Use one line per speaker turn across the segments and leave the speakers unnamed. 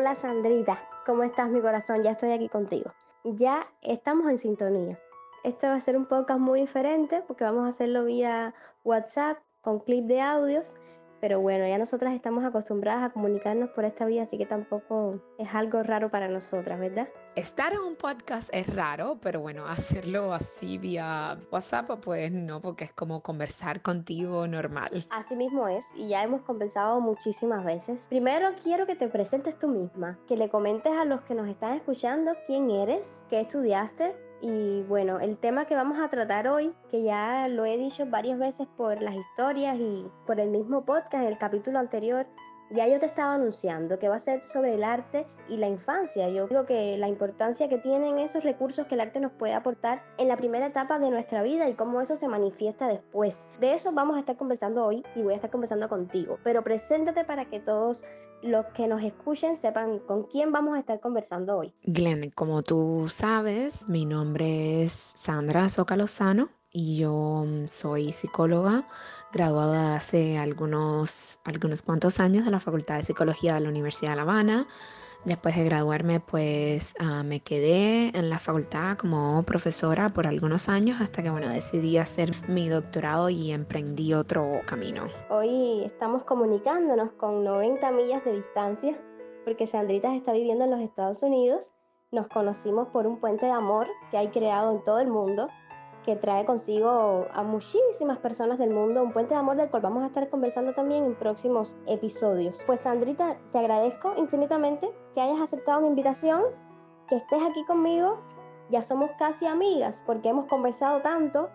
Hola Sandrita, ¿cómo estás mi corazón? Ya estoy aquí contigo. Ya estamos en sintonía. Este va a ser un podcast muy diferente porque vamos a hacerlo vía WhatsApp con clip de audios pero bueno, ya nosotras estamos acostumbradas a comunicarnos por esta vía, así que tampoco es algo raro para nosotras, ¿verdad?
Estar en un podcast es raro, pero bueno, hacerlo así vía WhatsApp, pues no, porque es como conversar contigo normal.
Así mismo es, y ya hemos conversado muchísimas veces. Primero quiero que te presentes tú misma, que le comentes a los que nos están escuchando quién eres, qué estudiaste, y bueno, el tema que vamos a tratar hoy, que ya lo he dicho varias veces por las historias y por el mismo podcast el capítulo anterior, ya yo te estaba anunciando que va a ser sobre el arte y la infancia. Yo digo que la importancia que tienen esos recursos que el arte nos puede aportar en la primera etapa de nuestra vida y cómo eso se manifiesta después. De eso vamos a estar conversando hoy y voy a estar conversando contigo. Pero preséntate para que todos los que nos escuchen sepan con quién vamos a estar conversando hoy.
Glenn, como tú sabes, mi nombre es Sandra Socalozano y yo mm, soy psicóloga graduada hace algunos, algunos cuantos años de la Facultad de Psicología de la Universidad de La Habana. Después de graduarme, pues ah, me quedé en la facultad como profesora por algunos años hasta que, bueno, decidí hacer mi doctorado y emprendí otro camino.
Hoy estamos comunicándonos con 90 millas de distancia porque Sandrita está viviendo en los Estados Unidos. Nos conocimos por un puente de amor que hay creado en todo el mundo que trae consigo a muchísimas personas del mundo, un puente de amor del cual vamos a estar conversando también en próximos episodios. Pues Sandrita, te agradezco infinitamente que hayas aceptado mi invitación, que estés aquí conmigo, ya somos casi amigas porque hemos conversado tanto.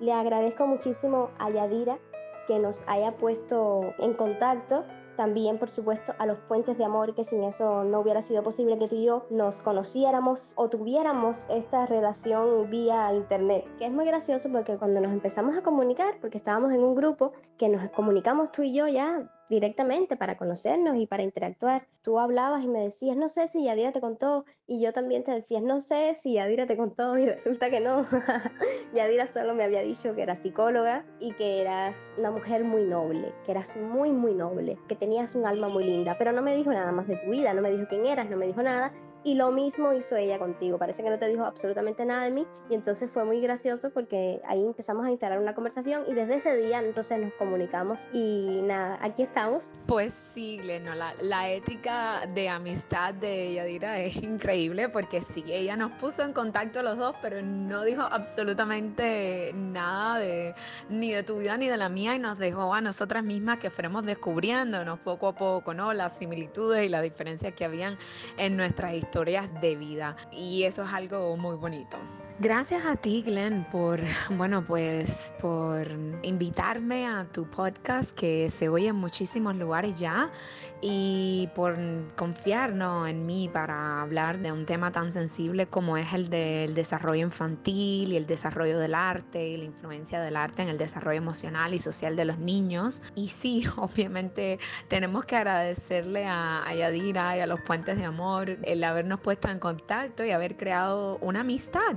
Le agradezco muchísimo a Yadira que nos haya puesto en contacto también, por supuesto, a los puentes de amor, que sin eso no hubiera sido posible que tú y yo nos conociéramos o tuviéramos esta relación vía internet. Que es muy gracioso porque cuando nos empezamos a comunicar, porque estábamos en un grupo que nos comunicamos tú y yo ya directamente para conocernos y para interactuar. Tú hablabas y me decías, no sé si Yadira te contó, y yo también te decía, no sé si Yadira te contó, y resulta que no. Yadira solo me había dicho que era psicóloga y que eras una mujer muy noble, que eras muy, muy noble, que tenías un alma muy linda, pero no me dijo nada más de tu vida, no me dijo quién eras, no me dijo nada, y lo mismo hizo ella contigo. Parece que no te dijo absolutamente nada de mí. Y entonces fue muy gracioso porque ahí empezamos a instalar una conversación y desde ese día entonces nos comunicamos. Y nada, aquí estamos.
Pues sí, Gleno, la, la ética de amistad de Yadira es increíble porque sí, ella nos puso en contacto a los dos, pero no dijo absolutamente nada de ni de tu vida ni de la mía y nos dejó a nosotras mismas que fuéramos descubriéndonos poco a poco, ¿no? Las similitudes y las diferencias que habían en nuestras historias historias de vida y eso es algo muy bonito. Gracias a ti, Glenn, por, bueno, pues por invitarme a tu podcast que se oye en muchísimos lugares ya y por confiar en mí para hablar de un tema tan sensible como es el del desarrollo infantil y el desarrollo del arte y la influencia del arte en el desarrollo emocional y social de los niños. Y sí, obviamente tenemos que agradecerle a, a Yadira y a los Puentes de Amor el habernos puesto en contacto y haber creado una amistad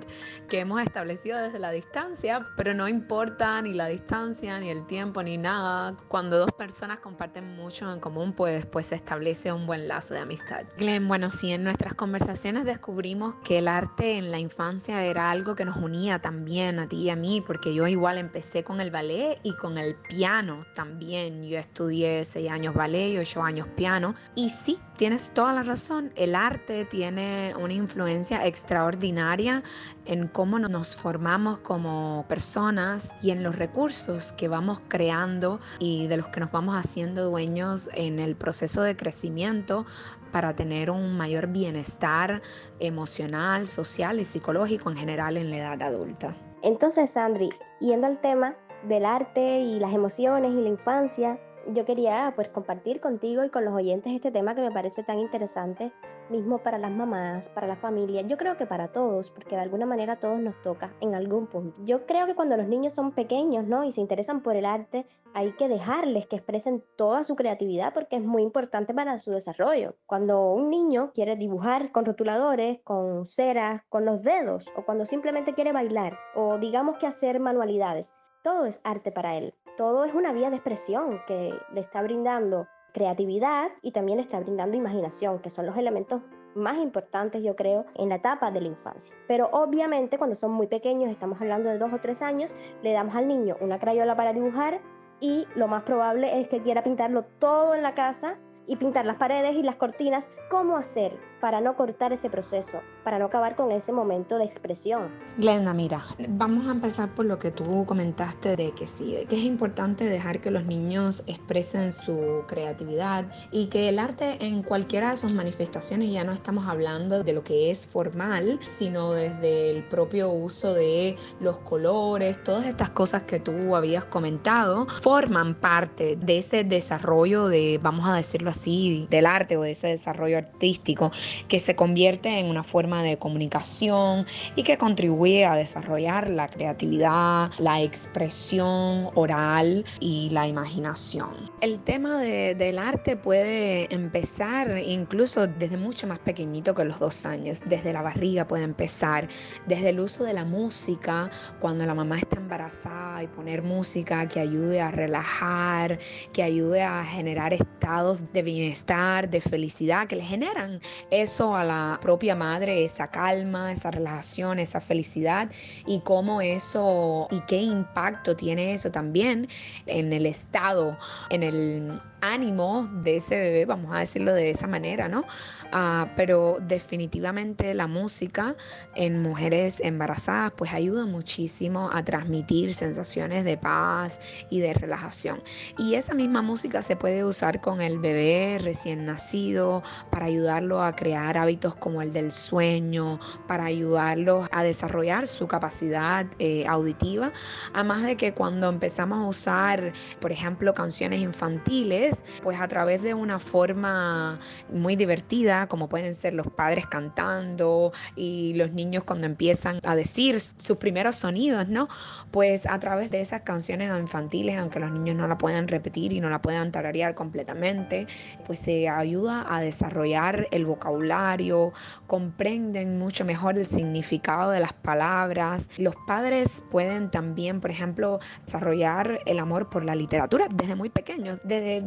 que hemos establecido desde la distancia, pero no importa ni la distancia, ni el tiempo, ni nada. Cuando dos personas comparten mucho en común, pues pues se establece un buen lazo de amistad. Glenn, bueno, sí, en nuestras conversaciones descubrimos que el arte en la infancia era algo que nos unía también a ti y a mí, porque yo igual empecé con el ballet y con el piano también. Yo estudié seis años ballet y ocho años piano. Y sí, tienes toda la razón, el arte tiene una influencia extraordinaria en cómo nos formamos como personas y en los recursos que vamos creando y de los que nos vamos haciendo dueños en el proceso de crecimiento para tener un mayor bienestar emocional, social y psicológico en general en la edad adulta.
Entonces, Sandri, yendo al tema del arte y las emociones y la infancia, yo quería pues compartir contigo y con los oyentes este tema que me parece tan interesante, mismo para las mamás, para la familia, yo creo que para todos, porque de alguna manera a todos nos toca en algún punto. Yo creo que cuando los niños son pequeños, ¿no? Y se interesan por el arte, hay que dejarles que expresen toda su creatividad porque es muy importante para su desarrollo. Cuando un niño quiere dibujar con rotuladores, con ceras, con los dedos, o cuando simplemente quiere bailar, o digamos que hacer manualidades, todo es arte para él todo es una vía de expresión que le está brindando creatividad y también está brindando imaginación, que son los elementos más importantes, yo creo, en la etapa de la infancia. Pero obviamente cuando son muy pequeños, estamos hablando de dos o tres años, le damos al niño una crayola para dibujar y lo más probable es que quiera pintarlo todo en la casa y pintar las paredes y las cortinas. ¿Cómo hacer para no cortar ese proceso, para no acabar con ese momento de expresión.
Glenda, mira, vamos a empezar por lo que tú comentaste de que sí, de que es importante dejar que los niños expresen su creatividad y que el arte en cualquiera de sus manifestaciones, ya no estamos hablando de lo que es formal, sino desde el propio uso de los colores, todas estas cosas que tú habías comentado, forman parte de ese desarrollo de, vamos a decirlo así, del arte o de ese desarrollo artístico que se convierte en una forma de comunicación y que contribuye a desarrollar la creatividad, la expresión oral y la imaginación. El tema del arte puede empezar incluso desde mucho más pequeñito que los dos años, desde la barriga puede empezar, desde el uso de la música, cuando la mamá está embarazada y poner música que ayude a relajar, que ayude a generar estados de bienestar, de felicidad, que le generan. Eso a la propia madre, esa calma, esa relajación, esa felicidad y cómo eso y qué impacto tiene eso también en el estado, en el ánimo de ese bebé, vamos a decirlo de esa manera, ¿no? Ah, pero definitivamente la música en mujeres embarazadas pues ayuda muchísimo a transmitir sensaciones de paz y de relajación. Y esa misma música se puede usar con el bebé recién nacido para ayudarlo a crear hábitos como el del sueño, para ayudarlo a desarrollar su capacidad eh, auditiva, además de que cuando empezamos a usar, por ejemplo, canciones infantiles, pues a través de una forma muy divertida, como pueden ser los padres cantando y los niños cuando empiezan a decir sus primeros sonidos, ¿no? Pues a través de esas canciones infantiles, aunque los niños no la puedan repetir y no la puedan tararear completamente, pues se ayuda a desarrollar el vocabulario, comprenden mucho mejor el significado de las palabras. Los padres pueden también, por ejemplo, desarrollar el amor por la literatura desde muy pequeños, desde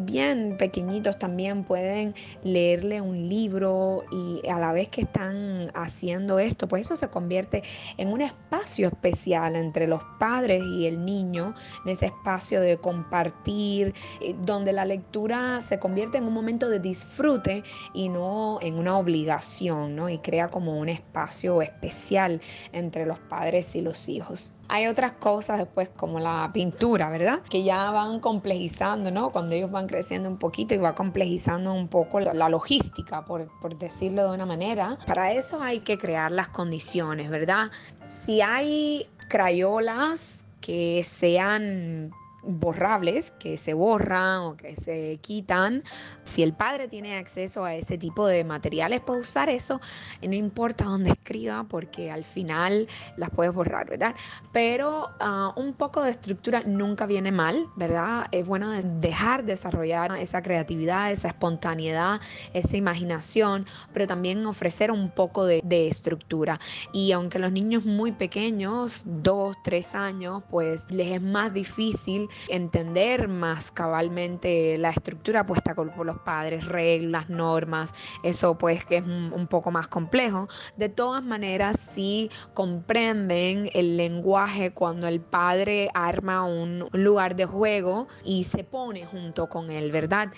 pequeñitos también pueden leerle un libro y a la vez que están haciendo esto, pues eso se convierte en un espacio especial entre los padres y el niño, en ese espacio de compartir, eh, donde la lectura se convierte en un momento de disfrute y no en una obligación, ¿no? Y crea como un espacio especial entre los padres y los hijos. Hay otras cosas después como la pintura, ¿verdad? Que ya van complejizando, ¿no? Cuando ellos van creciendo un poquito y va complejizando un poco la, logística, por, por decirlo de una manera. Para eso hay que crear las condiciones, ¿verdad? Si hay crayolas que sean borrables que se borran o que se quitan. Si el padre tiene acceso a ese tipo de materiales, puede usar eso. No importa dónde escriba, porque al final las puedes borrar, ¿verdad? Pero ah, un poco de estructura nunca viene mal, ¿verdad? Es bueno dejar desarrollar esa creatividad, esa espontaneidad, esa imaginación, pero también ofrecer un poco de, de estructura. Y aunque los niños muy pequeños, dos, tres años, pues les es más difícil entender más cabalmente la estructura puesta por los padres, reglas, normas, eso pues que es un, poco más complejo. De todas maneras, sí comprenden el lenguaje cuando el padre arma un lugar de juego y se pone junto con él, ¿verdad?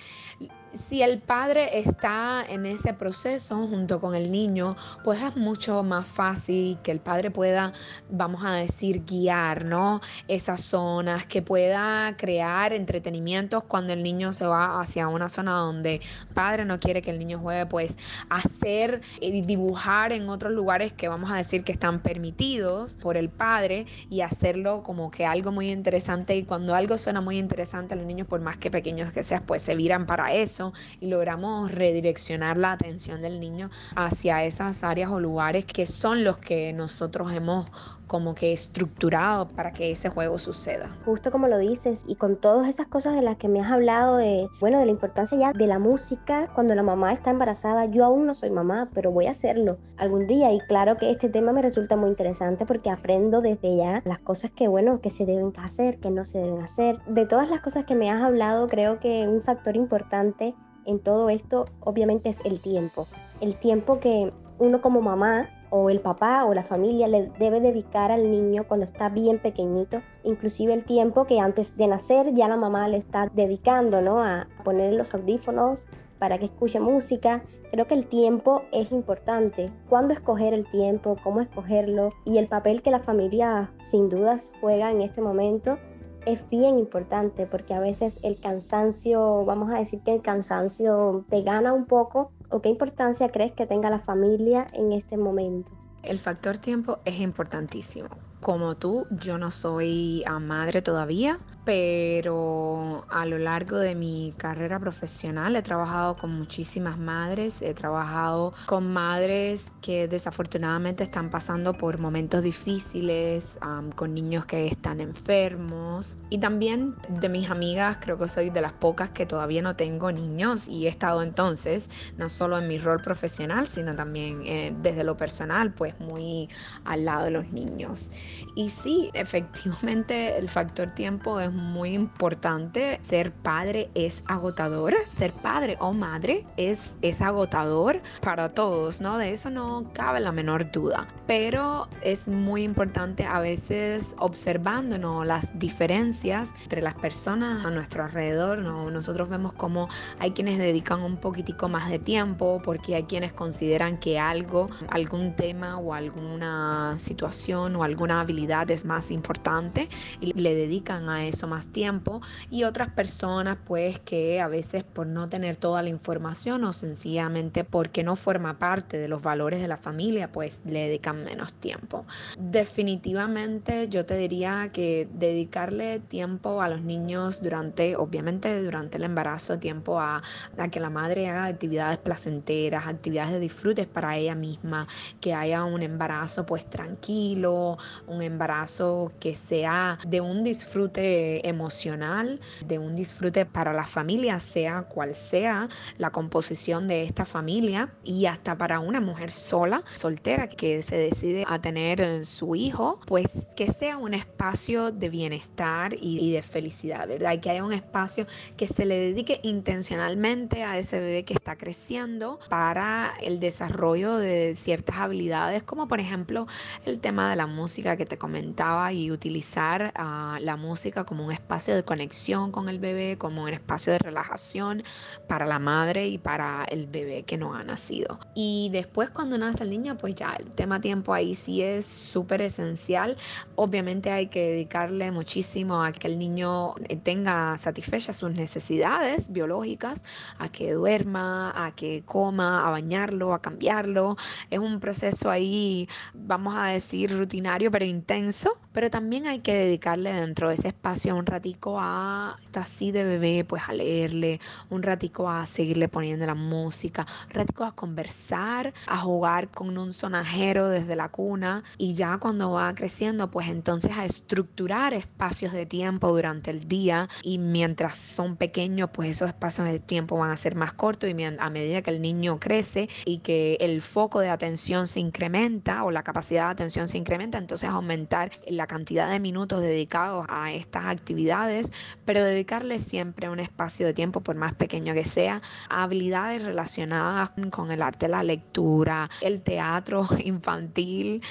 Si el padre está en ese proceso junto con el niño, pues es mucho más fácil que el padre pueda, vamos a decir, guiar, ¿no? Esas zonas, que pueda crear entretenimientos cuando el niño se va hacia una zona donde el padre no quiere que el niño juegue, pues hacer y dibujar en otros lugares que vamos a decir que están permitidos por el padre y hacerlo como que algo muy interesante y cuando algo suena muy interesante a los niños, por más que pequeños que sean, pues se viran para eso y logramos redireccionar la atención del niño hacia esas áreas o lugares que son los que nosotros hemos como que estructurado para que ese juego suceda.
Justo como lo dices, y con todas esas cosas de las que me has hablado, de, bueno, de la importancia ya de la música, cuando la mamá está embarazada, yo aún no soy mamá, pero voy a hacerlo algún día. Y claro que este tema me resulta muy interesante porque aprendo desde ya las cosas que, bueno, que se deben hacer, que no se deben hacer. De todas las cosas que me has hablado, creo que un factor importante en todo esto obviamente es el tiempo. El tiempo que uno como mamá o el papá o la familia le debe dedicar al niño cuando está bien pequeñito, inclusive el tiempo que antes de nacer ya la mamá le está dedicando, ¿no? A poner los audífonos para que escuche música. Creo que el tiempo es importante. ¿Cuándo escoger el tiempo? ¿Cómo escogerlo? Y el papel que la familia sin dudas juega en este momento es bien importante porque a veces el cansancio, vamos a decir que el cansancio te gana un poco o qué importancia crees que tenga la familia en este momento?
El factor tiempo es importantísimo. Como tú, yo no soy madre todavía, pero a lo largo de mi carrera profesional he trabajado con muchísimas madres, he trabajado con madres que desafortunadamente están pasando por momentos difíciles, con niños que están enfermos y también de mis amigas creo que soy de las pocas que todavía no tengo niños y he estado entonces no solo en mi rol profesional sino también eh, desde lo personal pues muy al lado de los niños. Y sí, efectivamente el factor tiempo es muy importante. Ser padre es agotador. Ser padre o madre es, es agotador para todos, ¿no? De eso no cabe la menor duda. Pero es muy importante a veces observándonos las diferencias entre las personas a nuestro alrededor, ¿no? Nosotros vemos como hay quienes dedican un poquitico más de tiempo porque hay quienes consideran que algo, algún tema o alguna situación o alguna habilidad es más importante y le dedican a eso más tiempo y otras personas pues que a veces por no tener toda la información o sencillamente porque no forma parte de los valores de la familia pues le dedican menos tiempo. Definitivamente yo te diría que dedicarle tiempo a los niños durante, obviamente durante el embarazo, tiempo a, a que la madre haga actividades placenteras, actividades de disfrutes para ella misma, que haya un embarazo pues tranquilo, un embarazo que sea de un disfrute emocional, de un disfrute para la familia, sea cual sea la composición de esta familia y hasta para una mujer sola, soltera, que se decide a tener su hijo, pues que sea un espacio de bienestar y, de felicidad, ¿verdad? Que haya un espacio que se le dedique intencionalmente a ese bebé que está creciendo para el desarrollo de ciertas habilidades, como por ejemplo el tema de la música que te comentaba y utilizar uh, la música como un espacio de conexión con el bebé, como un espacio de relajación para la madre y para el bebé que no ha nacido. Y después cuando nace el niño, pues ya el tema tiempo ahí sí es súper esencial. Obviamente hay que dedicarle muchísimo a que el niño eh, tenga satisfechas sus necesidades biológicas, a que duerma, a que coma, a bañarlo, a cambiarlo. Es un proceso ahí, vamos a decir, rutinario pero intenso, pero también hay que dedicarle dentro de ese espacio un ratico a, está así de bebé, pues a leerle, un ratico a seguirle poniendo la música, un ratico a conversar, a jugar con un sonajero desde la cuna. Y ya cuando va creciendo, pues entonces a estructurar espacios de tiempo durante el día. Y mientras son pequeños, pues esos espacios de tiempo van a ser más cortos. Y a medida que el niño crece y que el foco de atención se incrementa o la capacidad de atención se incrementa, entonces aumentar la cantidad de minutos dedicados a estas actividades, pero dedicarle siempre un espacio de tiempo, por más pequeño que sea, a habilidades relacionadas con el arte, la lectura, el teatro infantil,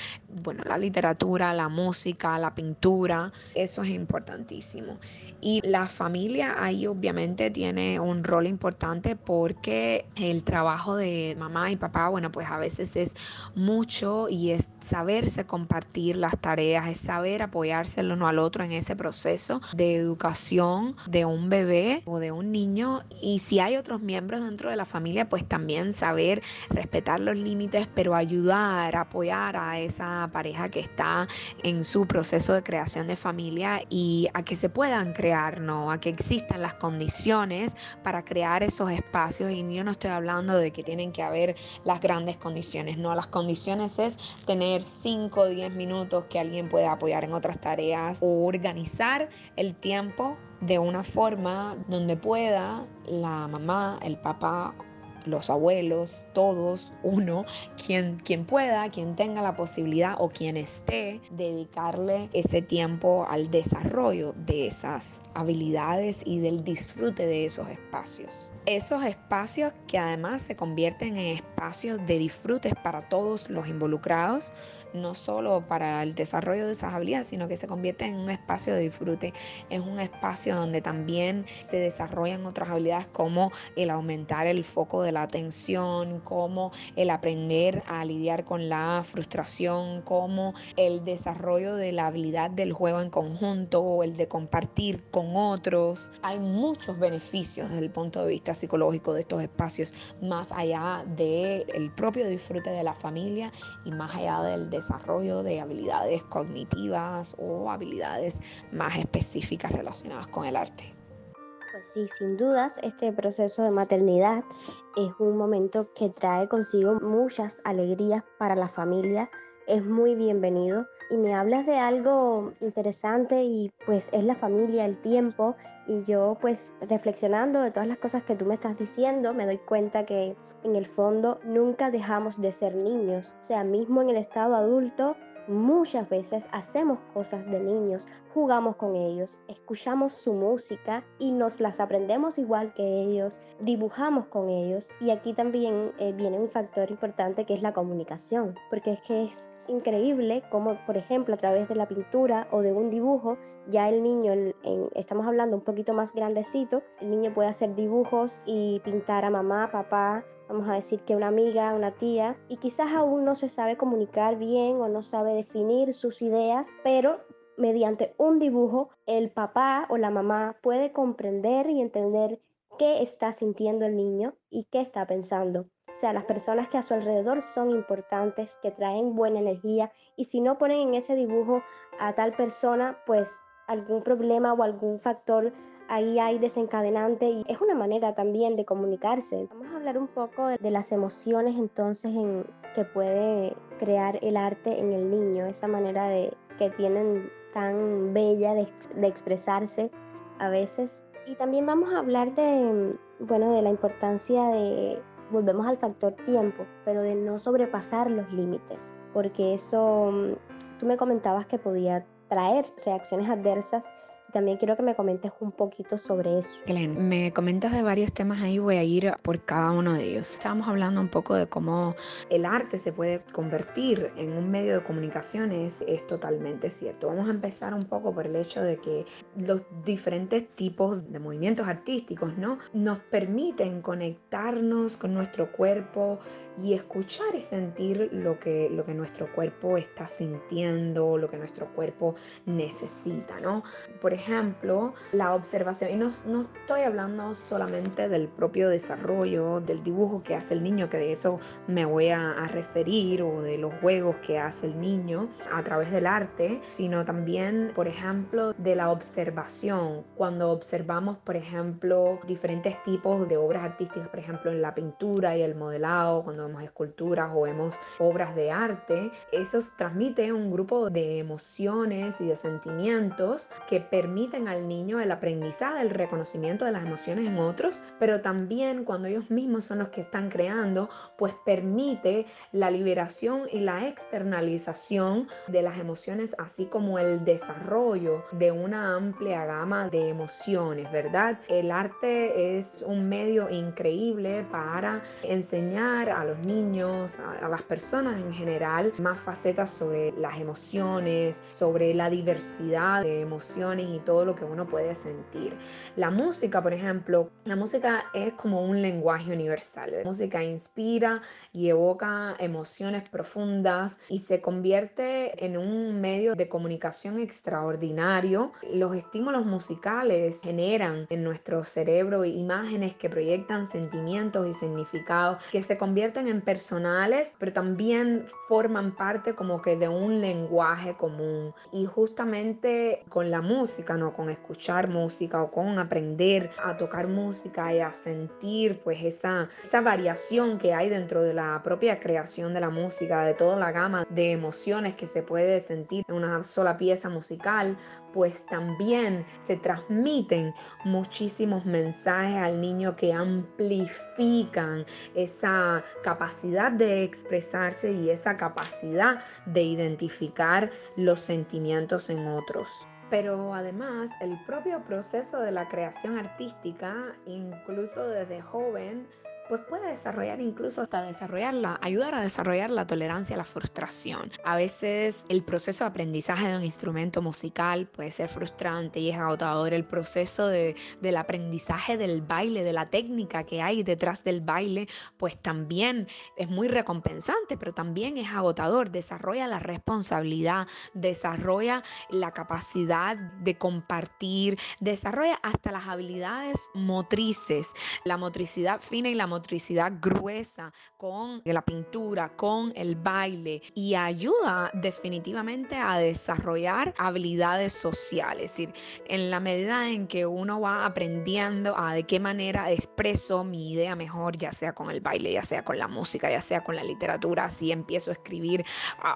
bueno, la literatura, la música, la pintura, eso es importantísimo. Y la familia ahí obviamente tiene un rol importante porque el trabajo de mamá y papá, bueno, pues a veces es mucho y es saberse compartir las tareas, es saber apoyarse el uno al otro en ese proceso de educación de un bebé o de un niño y si hay otros miembros dentro de la familia, pues también saber respetar los límites, pero ayudar, apoyar a esa pareja que está en su proceso de creación de familia y a que se puedan crear, ¿no? A que existan las condiciones para crear esos espacios y yo no estoy hablando de que tienen que haber las grandes condiciones, no, las condiciones es tener 5 o 10 minutos que alguien pueda apoyar en otras tareas o organizar el tiempo de una forma donde pueda la mamá, el papá los abuelos, todos, uno, quien, quien pueda, quien tenga la posibilidad o quien esté, dedicarle ese tiempo al desarrollo de esas habilidades y del disfrute de esos espacios. Esos espacios que además se convierten en espacios de disfrutes para todos los involucrados, no solo para el desarrollo de esas habilidades, sino que se convierte en un espacio de disfrute, es un espacio donde también se desarrollan otras habilidades como el aumentar el foco de la atención, como el aprender a lidiar con la frustración, como el desarrollo de la habilidad del juego en conjunto o el de compartir con otros. Hay muchos beneficios desde el punto de vista psicológico de estos espacios, más allá del el propio disfrute de la familia y más allá del desarrollo de habilidades cognitivas o habilidades más específicas relacionadas con el arte.
Pues sí, sin dudas, este proceso de maternidad es un momento que trae consigo muchas alegrías para la familia, es muy bienvenido. Y me hablas de algo interesante y pues es la familia, el tiempo. Y yo pues reflexionando de todas las cosas que tú me estás diciendo me doy cuenta que en el fondo nunca dejamos de ser niños, o sea, mismo en el estado adulto Muchas veces hacemos cosas de niños, jugamos con ellos, escuchamos su música y nos las aprendemos igual que ellos, dibujamos con ellos. Y aquí también eh, viene un factor importante que es la comunicación, porque es que es increíble como por ejemplo a través de la pintura o de un dibujo ya el niño, estamos hablando un poquito más grandecito, el niño puede hacer dibujos y pintar a mamá, papá, vamos a decir que una amiga, una tía, y quizás aún no se sabe comunicar bien o no sabe definir sus ideas, pero mediante un dibujo el papá o la mamá puede comprender y entender qué está sintiendo el niño y qué está pensando. O sea, las personas que a su alrededor son importantes, que traen buena energía y si no ponen en ese dibujo a tal persona, pues algún problema o algún factor ahí hay desencadenante y es una manera también de comunicarse. Vamos a hablar un poco de, las emociones entonces en, que puede crear el arte en el niño, esa manera de, que tienen tan bella de, de expresarse a veces. Y también vamos a hablar de, bueno, de la importancia de, volvemos al factor tiempo, pero de no sobrepasar los límites, porque eso, mm, tú me comentabas que podía traer reacciones adversas también quiero que me comentes un poquito sobre eso.
Glenn, me comentas de varios temas ahí, voy a ir por cada uno de ellos. Estábamos hablando un poco de cómo el arte se puede convertir en un medio de comunicaciones, es totalmente cierto. Vamos a empezar un poco por el hecho de que los diferentes tipos de movimientos artísticos, ¿no? Nos permiten conectarnos con nuestro cuerpo y escuchar y sentir lo que, lo que nuestro cuerpo está sintiendo, lo que nuestro cuerpo necesita, ¿no? Por ejemplo, la observación, y no, no estoy hablando solamente del propio desarrollo, del dibujo que hace el niño, que de eso me voy a, a referir, o de los juegos que hace el niño a través del arte, sino también, por ejemplo, de la observación. Cuando observamos, por ejemplo, diferentes tipos de obras artísticas, por ejemplo, en la pintura y el modelado, cuando vemos esculturas o vemos obras de arte, eso transmite un grupo de emociones y de sentimientos que permiten al niño el aprendizaje, el reconocimiento de las emociones en otros, pero también cuando ellos mismos son los que están creando, pues permite la liberación y la externalización de las emociones, así como el desarrollo de una amplia gama de emociones, ¿verdad? El arte es un medio increíble para enseñar a los niños, a, a las personas en general, más facetas sobre las emociones, sobre la diversidad de emociones y todo lo que uno puede sentir. La música, por ejemplo, la música es como un lenguaje universal. La música inspira y evoca emociones profundas y se convierte en un medio de comunicación extraordinario. Los estímulos musicales generan en nuestro cerebro imágenes que proyectan sentimientos y significados que se convierten en personales, pero también forman parte como que de un lenguaje común. Y justamente con la música, ¿no? Con escuchar música o con aprender a tocar música y a sentir pues esa, esa variación que hay dentro de la propia creación de la música, de toda la gama de emociones que se puede sentir en una sola pieza musical, pues también se transmiten muchísimos mensajes al niño que amplifican esa capacidad de expresarse y esa capacidad de identificar los sentimientos en otros. Pero además el propio proceso de la creación artística, incluso desde joven, pues puede desarrollar incluso hasta desarrollarla, ayudar a desarrollar la tolerancia a la frustración. A veces el proceso de aprendizaje de un instrumento musical puede ser frustrante y es agotador. El proceso de, del aprendizaje del baile, de la técnica que hay detrás del baile, pues también es muy recompensante, pero también es agotador. Desarrolla la responsabilidad, desarrolla la capacidad de compartir, desarrolla hasta las habilidades motrices, la motricidad fina y la motricidad gruesa con la pintura, con el baile y ayuda definitivamente a desarrollar habilidades sociales. Es decir, en la medida en que uno va aprendiendo a de qué manera expreso mi idea mejor, ya sea con el baile, ya sea con la música, ya sea con la literatura, así empiezo a escribir,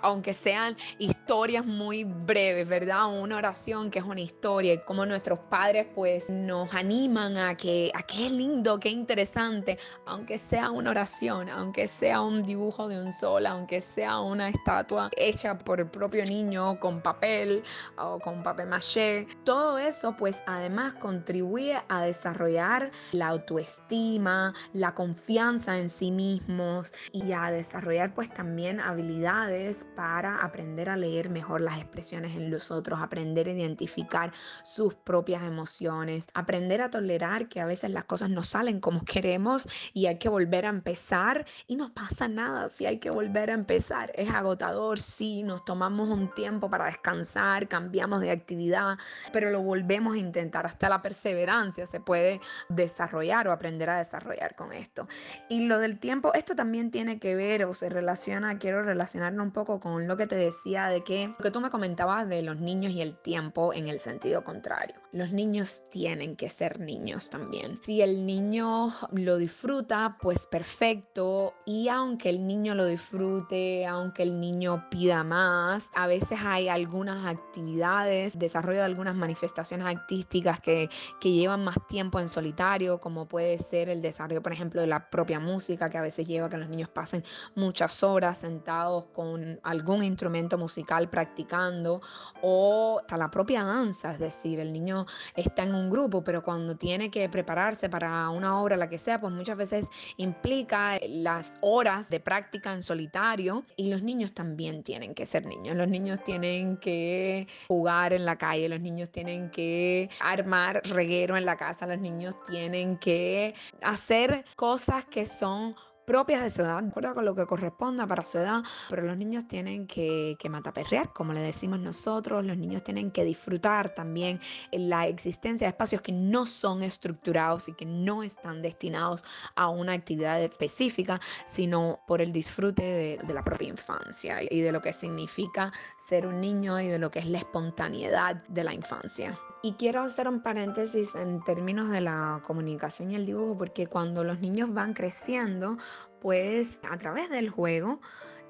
aunque sean historias muy breves, ¿verdad? Una oración que es una historia y como nuestros padres pues nos animan a que, a que es lindo, qué interesante, aunque sea una oración, aunque sea un dibujo de un sol, aunque sea una estatua hecha por el propio niño con papel o con papel maché, todo eso pues además contribuye a desarrollar la autoestima, la confianza en sí mismos y a desarrollar pues también habilidades para aprender a leer mejor las expresiones en los otros, aprender a identificar sus propias emociones, aprender a tolerar que a veces las cosas no salen como queremos hay que volver a empezar y no pasa nada si hay que volver a empezar. Es agotador, sí, nos tomamos un tiempo para descansar, cambiamos de actividad, pero lo volvemos a intentar. Hasta la perseverancia se puede desarrollar o aprender a desarrollar con esto. Y lo del tiempo, esto también tiene que ver o se relaciona, quiero relacionarlo un poco con lo que te decía de que, lo que tú me comentabas de los niños y el tiempo en el sentido contrario. Los niños tienen que ser niños también. Si el niño lo disfruta, pues perfecto. Y aunque el niño lo disfrute, aunque el niño pida más, a veces hay algunas actividades, desarrollo de algunas manifestaciones artísticas que, que llevan más tiempo en solitario, como puede ser el desarrollo, por ejemplo, de la propia música, que a veces lleva que los niños pasen muchas horas sentados con algún instrumento musical practicando, o hasta la propia danza, es decir, el niño está en un grupo, pero cuando tiene que prepararse para una obra, la que sea, pues muchas veces implica las horas de práctica en solitario y los niños también tienen que ser niños. Los niños tienen que jugar en la calle, los niños tienen que armar reguero en la casa, los niños tienen que hacer cosas que son propias de su edad, de acuerdo con lo que corresponda para su edad, pero los niños tienen que, que mataperrear, como le decimos nosotros, los niños tienen que disfrutar también la existencia de espacios que no son estructurados y que no están destinados a una actividad específica, sino por el disfrute de, de la propia infancia y de lo que significa ser un niño y de lo que es la espontaneidad de la infancia. Y quiero hacer un paréntesis en términos de la comunicación y el dibujo, porque cuando los niños van creciendo, pues a través del juego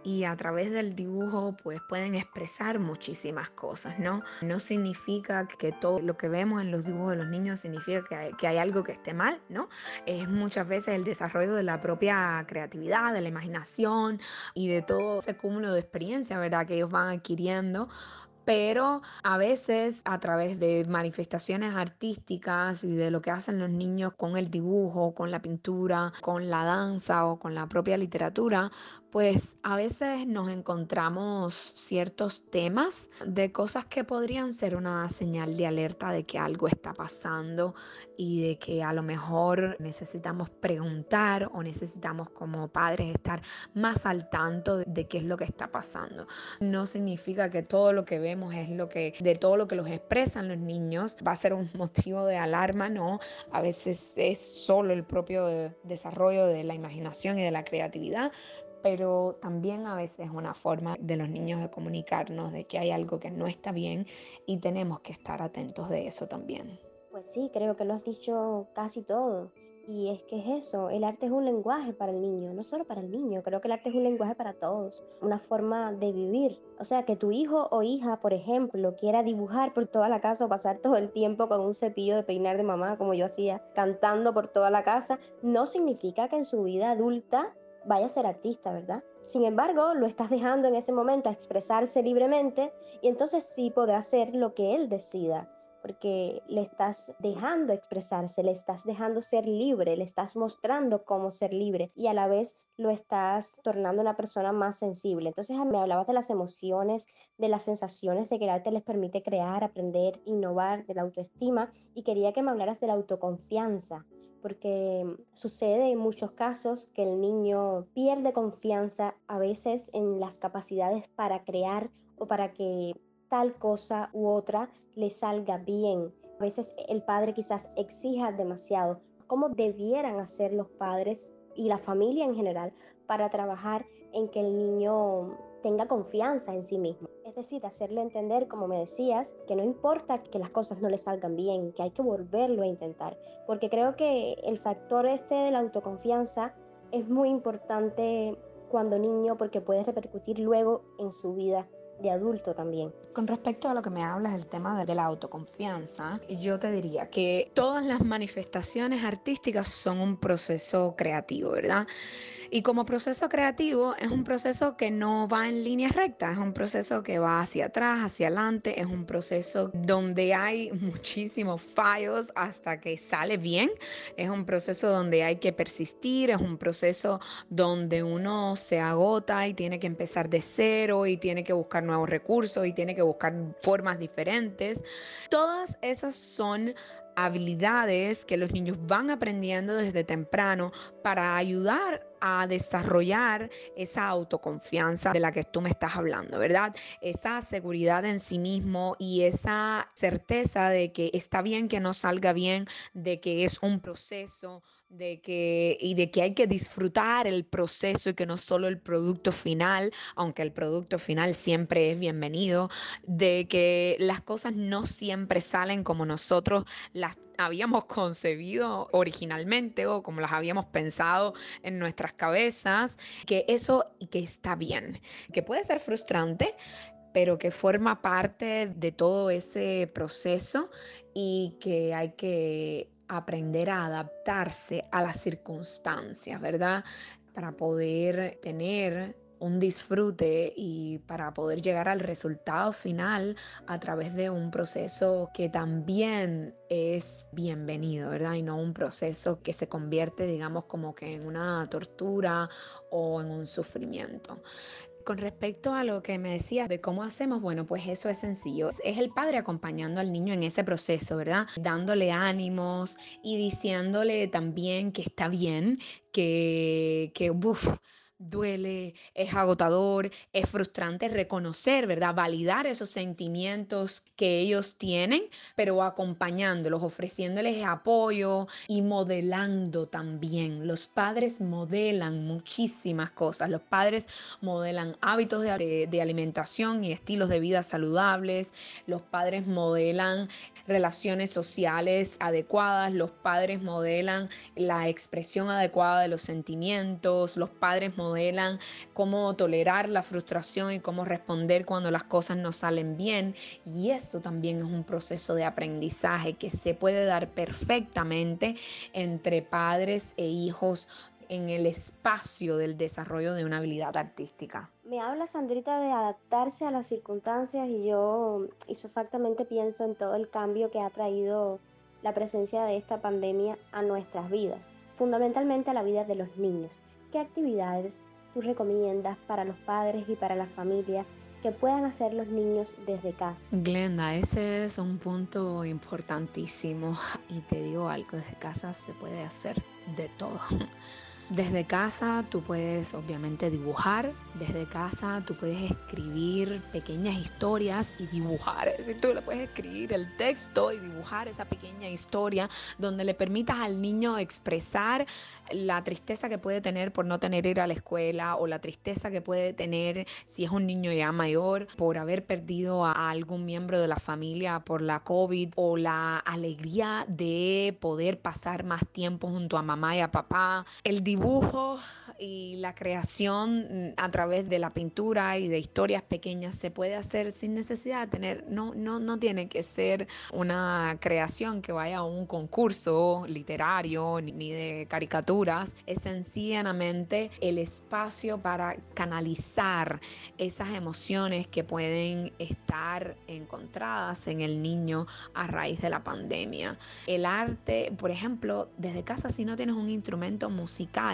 y a través del dibujo pues pueden expresar muchísimas cosas, ¿no? No significa que todo lo que vemos en los dibujos de los niños significa que hay, algo que esté mal, ¿no? Es muchas veces el desarrollo de la propia creatividad, de la imaginación y de todo ese cúmulo de experiencia, ¿verdad? Que ellos van adquiriendo pero a veces a través de manifestaciones artísticas y de lo que hacen los niños con el dibujo, con la pintura, con la danza o con la propia literatura, pues a veces nos encontramos ciertos temas de cosas que podrían ser una señal de alerta de que algo está pasando y de que a lo mejor necesitamos preguntar o necesitamos como padres estar más al tanto de qué es lo que está pasando. No significa que todo lo que vemos es lo que, de todo lo que los expresan los niños, va a ser un motivo de alarma, no. A veces es solo el propio desarrollo de la imaginación y de la creatividad, pero también a veces es una forma de los niños de comunicarnos de que hay algo que no está bien y tenemos que estar atentos de eso también.
Pues sí, creo que lo has dicho casi todo. Y es que es eso, el arte es un lenguaje para el niño, no solo para el niño, creo que el arte es un lenguaje para todos, una forma de vivir. O sea, que tu hijo o hija, por ejemplo, quiera dibujar por toda la casa o pasar todo el tiempo con un cepillo de peinar de mamá, como yo hacía, cantando por toda la casa, no significa que en su vida adulta vaya a ser artista, ¿verdad? Sin embargo, lo estás dejando en ese momento a expresarse libremente y entonces sí podrá hacer lo que él decida, porque le estás dejando expresarse, le estás dejando ser libre, le estás mostrando cómo ser libre y a la vez lo estás tornando una persona más sensible. Entonces me hablabas de las emociones, de las sensaciones, de que el arte les permite crear, aprender, innovar, de la autoestima y quería que me hablaras de la autoconfianza porque sucede en muchos casos que el niño pierde confianza a veces en las capacidades para crear o para que tal cosa u otra le salga bien. A veces el padre quizás exija demasiado. ¿Cómo debieran hacer los padres y la familia en general para trabajar en que el niño tenga confianza en sí mismo. Es decir, hacerle entender, como me decías, que no importa que las cosas no le salgan bien, que hay que volverlo a intentar. Porque creo que el factor este de la autoconfianza es muy importante cuando niño porque puede repercutir luego en su vida de adulto también.
Con respecto a lo que me hablas del tema de la autoconfianza, yo te diría que todas las manifestaciones artísticas son un proceso creativo, ¿verdad? Y como proceso creativo es un proceso que no va en línea recta, es un proceso que va hacia atrás, hacia adelante, es un proceso donde hay muchísimos fallos hasta que sale bien, es un proceso donde hay que persistir, es un proceso donde uno se agota y tiene que empezar de cero y tiene que buscar nuevos recursos y tiene que buscar formas diferentes. Todas esas son habilidades que los niños van aprendiendo desde temprano para ayudar a desarrollar esa autoconfianza de la que tú me estás hablando, ¿verdad? Esa seguridad en sí mismo y esa certeza de que está bien que no salga bien, de que es un proceso, de que y de que hay que disfrutar el proceso y que no solo el producto final, aunque el producto final siempre es bienvenido, de que las cosas no siempre salen como nosotros las habíamos concebido originalmente o como las habíamos pensado en nuestras cabezas, que eso y que está bien, que puede ser frustrante, pero que forma parte de todo ese proceso y que hay que aprender a adaptarse a las circunstancias, ¿verdad? Para poder tener un disfrute y para poder llegar al resultado final a través de un proceso que también es bienvenido, ¿verdad? Y no un proceso que se convierte, digamos, como que en una tortura o en un sufrimiento. Con respecto a lo que me decías de cómo hacemos, bueno, pues eso es sencillo. Es el padre acompañando al niño en ese proceso, ¿verdad? Dándole ánimos y diciéndole también que está bien, que, que duele, es agotador, es frustrante reconocer, ¿verdad? Validar esos sentimientos que ellos tienen, pero acompañándolos, ofreciéndoles apoyo y modelando también. Los padres modelan muchísimas cosas. Los padres modelan hábitos de, de alimentación y estilos de vida saludables. Los padres modelan relaciones sociales adecuadas. Los padres modelan la expresión adecuada de los sentimientos. Los padres modelan modelan cómo tolerar la frustración y cómo responder cuando las cosas no salen bien. Y eso también es un proceso de aprendizaje que se puede dar perfectamente entre padres e hijos en el espacio del desarrollo de una habilidad artística.
Me habla Sandrita de adaptarse a las circunstancias y yo exactamente pienso en todo el cambio que ha traído la presencia de esta pandemia a nuestras vidas, fundamentalmente a la vida de los niños qué actividades tú recomiendas para los padres y para la familia que puedan hacer los niños desde casa?
Glenda, ese es un punto importantísimo y te digo algo, desde casa se puede hacer de todo. Desde casa tú puedes obviamente dibujar, desde casa tú puedes escribir pequeñas historias y dibujar, es decir, tú le puedes escribir el texto y dibujar esa pequeña historia donde le permitas al niño expresar la tristeza que puede tener por no tener ir a la escuela o la tristeza que puede tener si es un niño ya mayor por haber perdido a algún miembro de la familia por la COVID o la alegría de poder pasar más tiempo junto a mamá y a papá. El y la creación a través de la pintura y de historias pequeñas se puede hacer sin necesidad de tener, no, no, no tiene que ser una creación que vaya a un concurso literario ni de caricatura es sencillamente el espacio para canalizar esas emociones que pueden estar encontradas en el niño a raíz de la pandemia. El arte, por ejemplo, desde casa si no tienes un instrumento musical,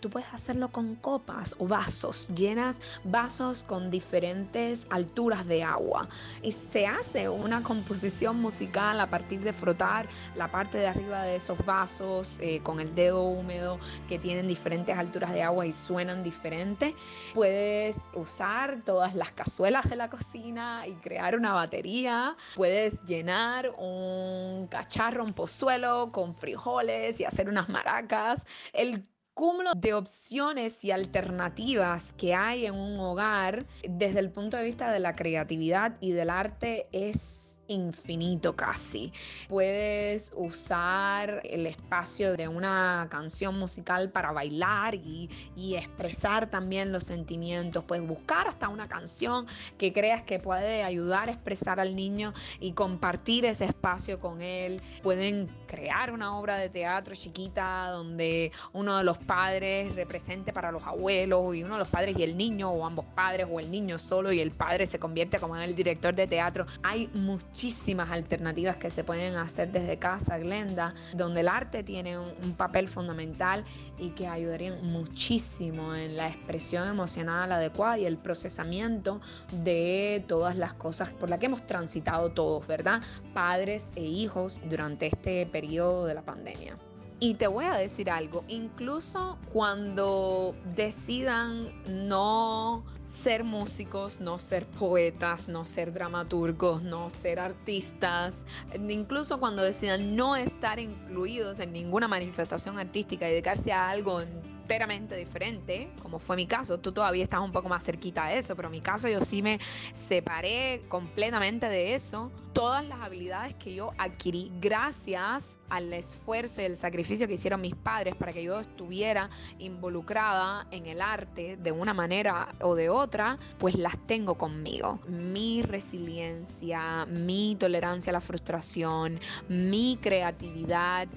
tú puedes hacerlo con copas o vasos, llenas vasos con diferentes alturas de agua y se hace una composición musical a partir de frotar la parte de arriba de esos vasos eh, con el dedo húmedo que tienen diferentes alturas de agua y suenan diferente. Puedes usar todas las cazuelas de la cocina y crear una batería. Puedes llenar un cacharro, un pozuelo con frijoles y hacer unas maracas. El cúmulo de opciones y alternativas que hay en un hogar desde el punto de vista de la creatividad y del arte es infinito casi. Puedes usar el espacio de una canción musical para bailar y, expresar también los sentimientos. Puedes buscar hasta una canción que creas que puede ayudar a expresar al niño y compartir ese espacio con él. Pueden crear una obra de teatro chiquita donde uno de los padres represente para los abuelos y uno de los padres y el niño o ambos padres o el niño solo y el padre se convierte como en el director de teatro. Hay muchísimas alternativas que se pueden hacer desde casa, Glenda, donde el arte tiene un, papel fundamental y que ayudarían muchísimo en la expresión emocional adecuada y el procesamiento de todas las cosas por las que hemos transitado todos, ¿verdad? Padres e hijos durante este periodo de la pandemia. Y te voy a decir algo, incluso cuando decidan no ser músicos, no ser poetas, no ser dramaturgos, no ser artistas, incluso cuando decidan no estar incluidos en ninguna manifestación artística y dedicarse a algo enteramente diferente, como fue mi caso. Tú todavía estás un poco más cerquita de eso, pero en mi caso yo sí me separé completamente de eso. Todas las habilidades que yo adquirí gracias al esfuerzo y el sacrificio que hicieron mis padres para que yo estuviera involucrada en el arte de una manera o de otra, pues las tengo conmigo. Mi resiliencia, mi tolerancia a la frustración, mi creatividad,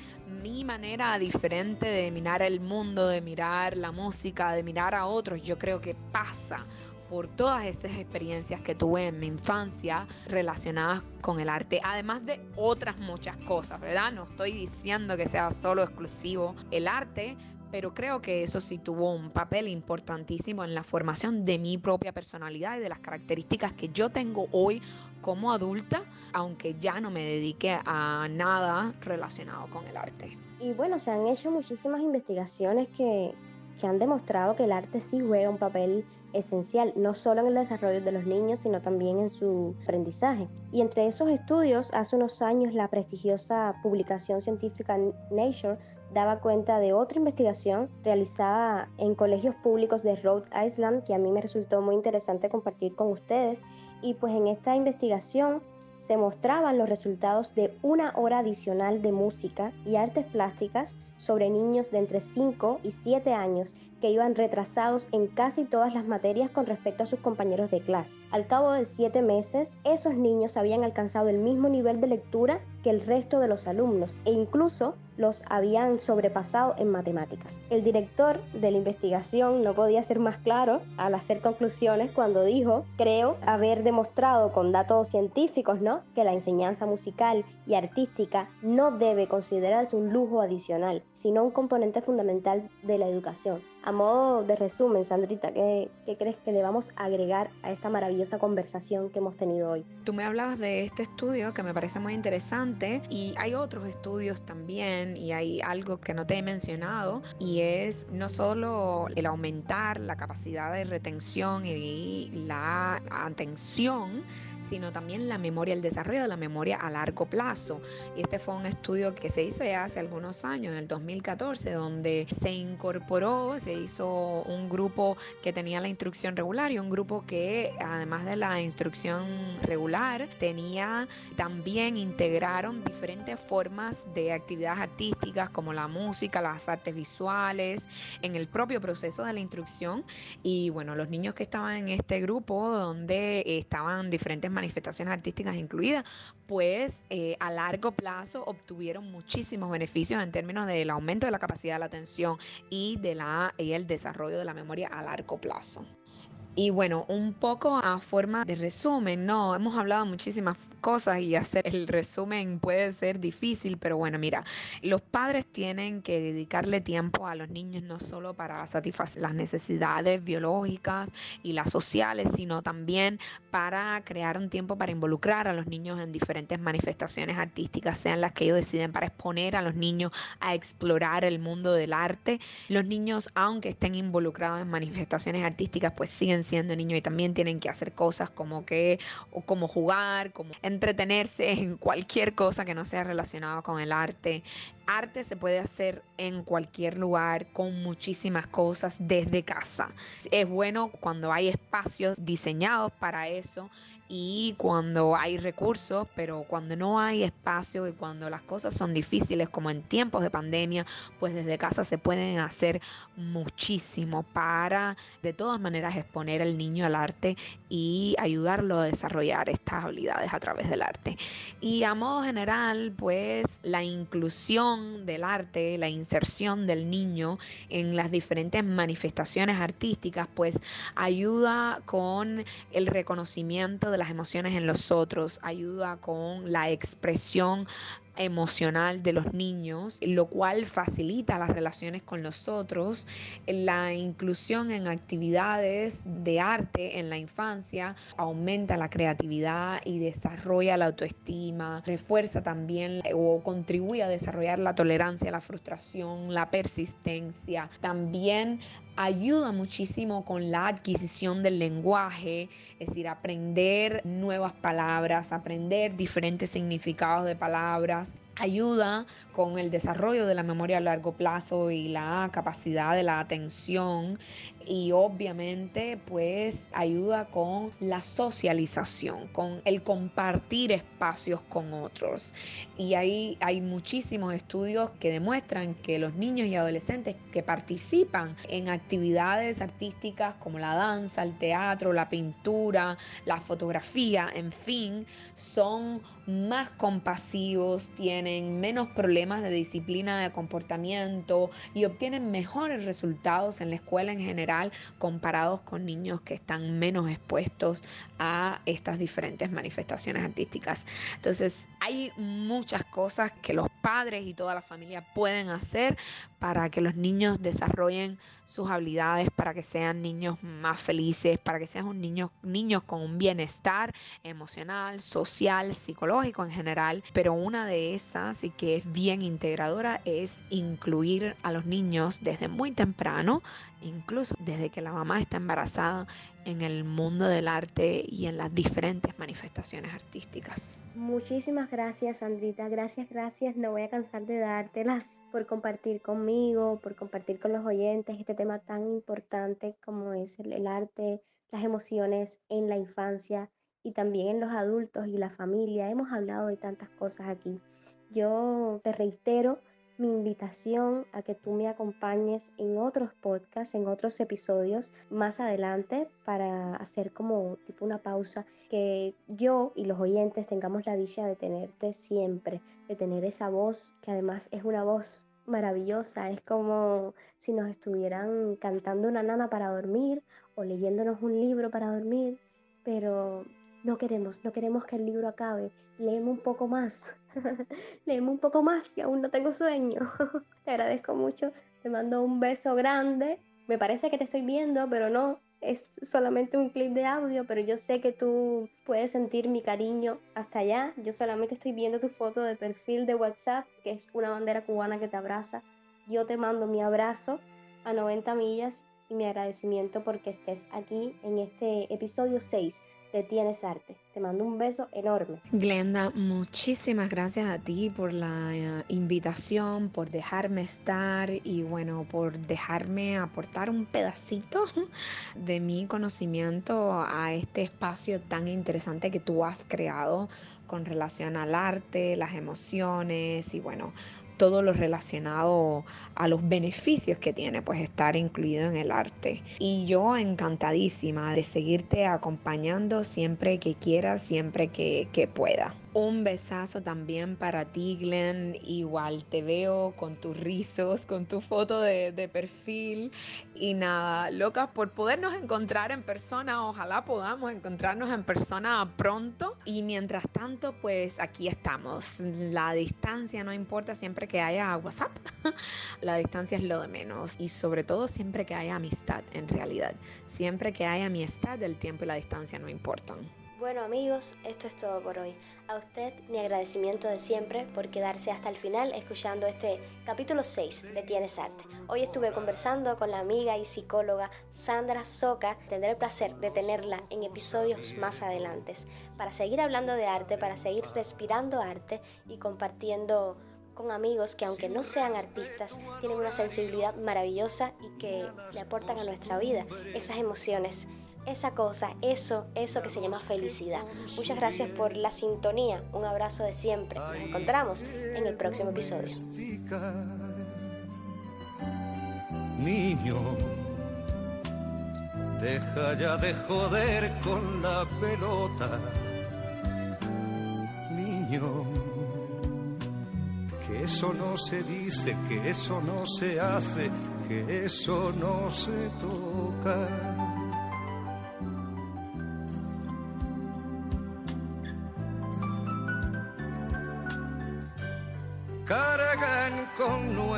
mi manera diferente de mirar el mundo, de mirar la música, de mirar a otros, yo creo que pasa por todas esas experiencias que tuve en mi infancia relacionadas con el arte, además de otras muchas cosas, ¿verdad? No estoy diciendo que sea solo exclusivo el arte, pero creo que eso sí tuvo un papel importantísimo en la formación de mi propia personalidad y de las características que yo tengo hoy como adulta, aunque ya no me dedique a nada relacionado con el arte.
Y bueno, se han hecho muchísimas investigaciones que, que han demostrado que el arte sí juega un papel esencial, no solo en el desarrollo de los niños, sino también en su aprendizaje. Y entre esos estudios, hace unos años la prestigiosa publicación científica Nature daba cuenta de otra investigación realizada en colegios públicos de Rhode Island que a mí me resultó muy interesante compartir con ustedes. Y pues en esta investigación se mostraban los resultados de una hora adicional de música y artes plásticas sobre niños de entre 5 y 7 años que iban retrasados en casi todas las materias con respecto a sus compañeros de clase. Al cabo de 7 meses, esos niños habían alcanzado el mismo nivel de lectura que el resto de los alumnos e incluso los habían sobrepasado en matemáticas. El director de la investigación no podía ser más claro al hacer conclusiones cuando dijo, creo haber demostrado con datos científicos, ¿no? que la enseñanza musical y artística no debe considerarse un lujo adicional, sino un componente fundamental de la educación. A modo de resumen, Sandrita, ¿qué, ¿qué, crees que debamos agregar a esta maravillosa conversación que hemos tenido hoy?
Tú me hablabas de este estudio que me parece muy interesante y hay otros estudios también y hay algo que no te he mencionado y es no solo el aumentar la capacidad de retención y la atención, sino también la memoria, el desarrollo de la memoria a largo plazo. Y este fue un estudio que se hizo ya hace algunos años, en el 2014, donde se incorporó, se hizo un grupo que tenía la instrucción regular y un grupo que además de la instrucción regular tenía también integraron diferentes formas de actividades artísticas como la música, las artes visuales, en el propio proceso de la instrucción. Y bueno, los niños que estaban en este grupo, donde estaban diferentes manifestaciones artísticas incluidas, pues eh, a largo plazo obtuvieron muchísimos beneficios en términos del aumento de la capacidad de la atención y de la, el desarrollo de la memoria a largo plazo. Y bueno, un poco a forma de resumen, no, hemos hablado muchísimas cosas y hacer el resumen puede ser difícil, pero bueno, mira, los padres tienen que dedicarle tiempo a los niños no solo para satisfacer las necesidades biológicas y las sociales, sino también para crear un tiempo para involucrar a los niños en diferentes manifestaciones artísticas, sean las que ellos deciden para exponer a los niños a explorar el mundo del arte. Los niños, aunque estén involucrados en manifestaciones artísticas, pues siguen siendo niños y también tienen que hacer cosas como que, o como jugar, como entretenerse en cualquier cosa que no sea relacionada con el arte. Arte se puede hacer en cualquier lugar, con muchísimas cosas, desde casa. Es bueno cuando hay espacios diseñados para eso y cuando hay recursos, pero cuando no hay espacio y cuando las cosas son difíciles, como en tiempos de pandemia, pues desde casa se pueden hacer muchísimo para de todas maneras exponer al niño al arte y ayudarlo a desarrollar estas habilidades a través del arte. Y a modo general, pues la inclusión del arte, la inserción del niño en las diferentes manifestaciones artísticas, pues ayuda con el reconocimiento de las emociones en los otros, ayuda con la expresión emocional de los niños, lo cual facilita las relaciones con los otros, la inclusión en actividades de arte en la infancia aumenta la creatividad y desarrolla la autoestima, refuerza también o contribuye a desarrollar la tolerancia, la frustración, la persistencia, también ayuda muchísimo con la adquisición del lenguaje, es decir, aprender nuevas palabras, aprender diferentes significados de palabras, ayuda con el desarrollo de la memoria a largo plazo y la capacidad de la atención y obviamente pues ayuda con la socialización, con el compartir espacios con otros. Y ahí hay muchísimos estudios que demuestran que los niños y adolescentes que participan en actividades artísticas como la danza, el teatro, la pintura, la fotografía, en fin, son más compasivos, tienen menos problemas de disciplina de comportamiento y obtienen mejores resultados en la escuela en general comparados con niños que están menos expuestos a estas diferentes manifestaciones artísticas. Entonces, hay muchas cosas que los padres y toda la familia pueden hacer para que los niños desarrollen sus habilidades, para que sean niños más felices, para que sean un niño, niños con un bienestar emocional, social, psicológico en general. Pero una de esas y que es bien integradora es incluir a los niños desde muy temprano, incluso desde que la mamá está embarazada, en el mundo del arte y en las diferentes manifestaciones artísticas.
Muchísimas gracias, Sandrita. Gracias, gracias. No voy a cansar de dártelas por compartir conmigo, por compartir con los oyentes este tema tan importante como es el, arte, las emociones en la infancia y también en los adultos y la familia. Hemos hablado de tantas cosas aquí. Yo te reitero mi invitación a que tú me acompañes en otros podcasts, en otros episodios más adelante para hacer como tipo una pausa, que yo y los oyentes tengamos la dicha de tenerte siempre, de tener esa voz que además es una voz maravillosa, es como si nos estuvieran cantando una nana para dormir o leyéndonos un libro para dormir, pero no queremos, no queremos que el libro acabe, leemos un poco más. Leeme un poco más, que aún no tengo sueño. Te agradezco mucho. Te mando un beso grande me parece que te estoy viendo, pero no, es solamente un clip de audio, pero yo sé que tú puedes sentir mi cariño hasta allá. Yo solamente estoy viendo tu foto de perfil de WhatsApp, que es una bandera cubana que te abraza. Yo te mando mi abrazo a 90 millas y mi agradecimiento porque estés aquí en este episodio 6 Tienes Arte. Te mando un beso enorme.
Glenda, muchísimas gracias a ti por la eh, invitación, por dejarme estar y bueno, por dejarme aportar un pedacito de mi conocimiento a este espacio tan interesante que tú has creado con relación al arte, las emociones y bueno, todo lo relacionado a los beneficios que tiene pues estar incluido en el arte. Y yo encantadísima de seguirte acompañando siempre que quieras, siempre que, que pueda. Un besazo también para ti, Glenn. Igual te veo con tus rizos, con tu foto de, de, perfil. Y nada, locas por podernos encontrar en persona. Ojalá podamos encontrarnos en persona pronto. Y mientras tanto, pues aquí estamos. La distancia no importa siempre que haya WhatsApp. La distancia es lo de menos. Y sobre todo siempre que haya amistad, en realidad. Siempre que haya amistad, el tiempo y la distancia no importan.
Bueno amigos, esto es todo por hoy. A usted mi agradecimiento de siempre por quedarse hasta el final escuchando este capítulo 6 de Tienes Arte. Hoy estuve conversando con la amiga y psicóloga Sandra Soca. Tendré el placer de tenerla en episodios más adelante para seguir hablando de arte, para seguir respirando arte y compartiendo con amigos que aunque no sean artistas, tienen una sensibilidad maravillosa y que le aportan a nuestra vida esas emociones esa cosa, eso, eso que se llama felicidad. Muchas gracias por la sintonía. Un abrazo de siempre. Nos encontramos en el próximo episodio.
Niño, deja ya de joder con la pelota. Niño, que eso no se dice, que eso no se hace, que eso no se toca.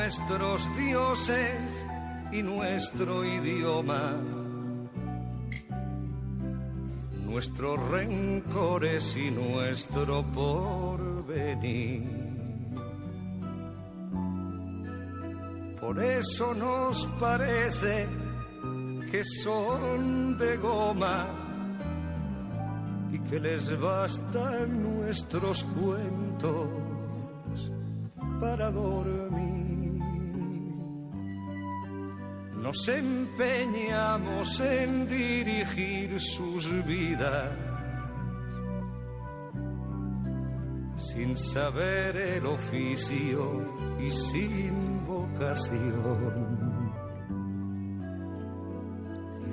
Nuestros dioses y nuestro idioma, nuestros rencores y nuestro porvenir. Por eso nos parece que son de goma y que les bastan nuestros cuentos para dormir. Nos empeñamos en dirigir sus vidas sin saber el oficio y sin vocación.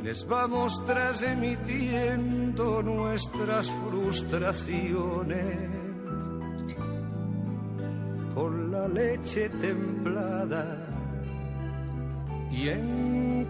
Les vamos transmitiendo nuestras frustraciones con la leche templada y en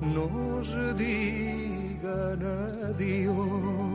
nos digan adiós.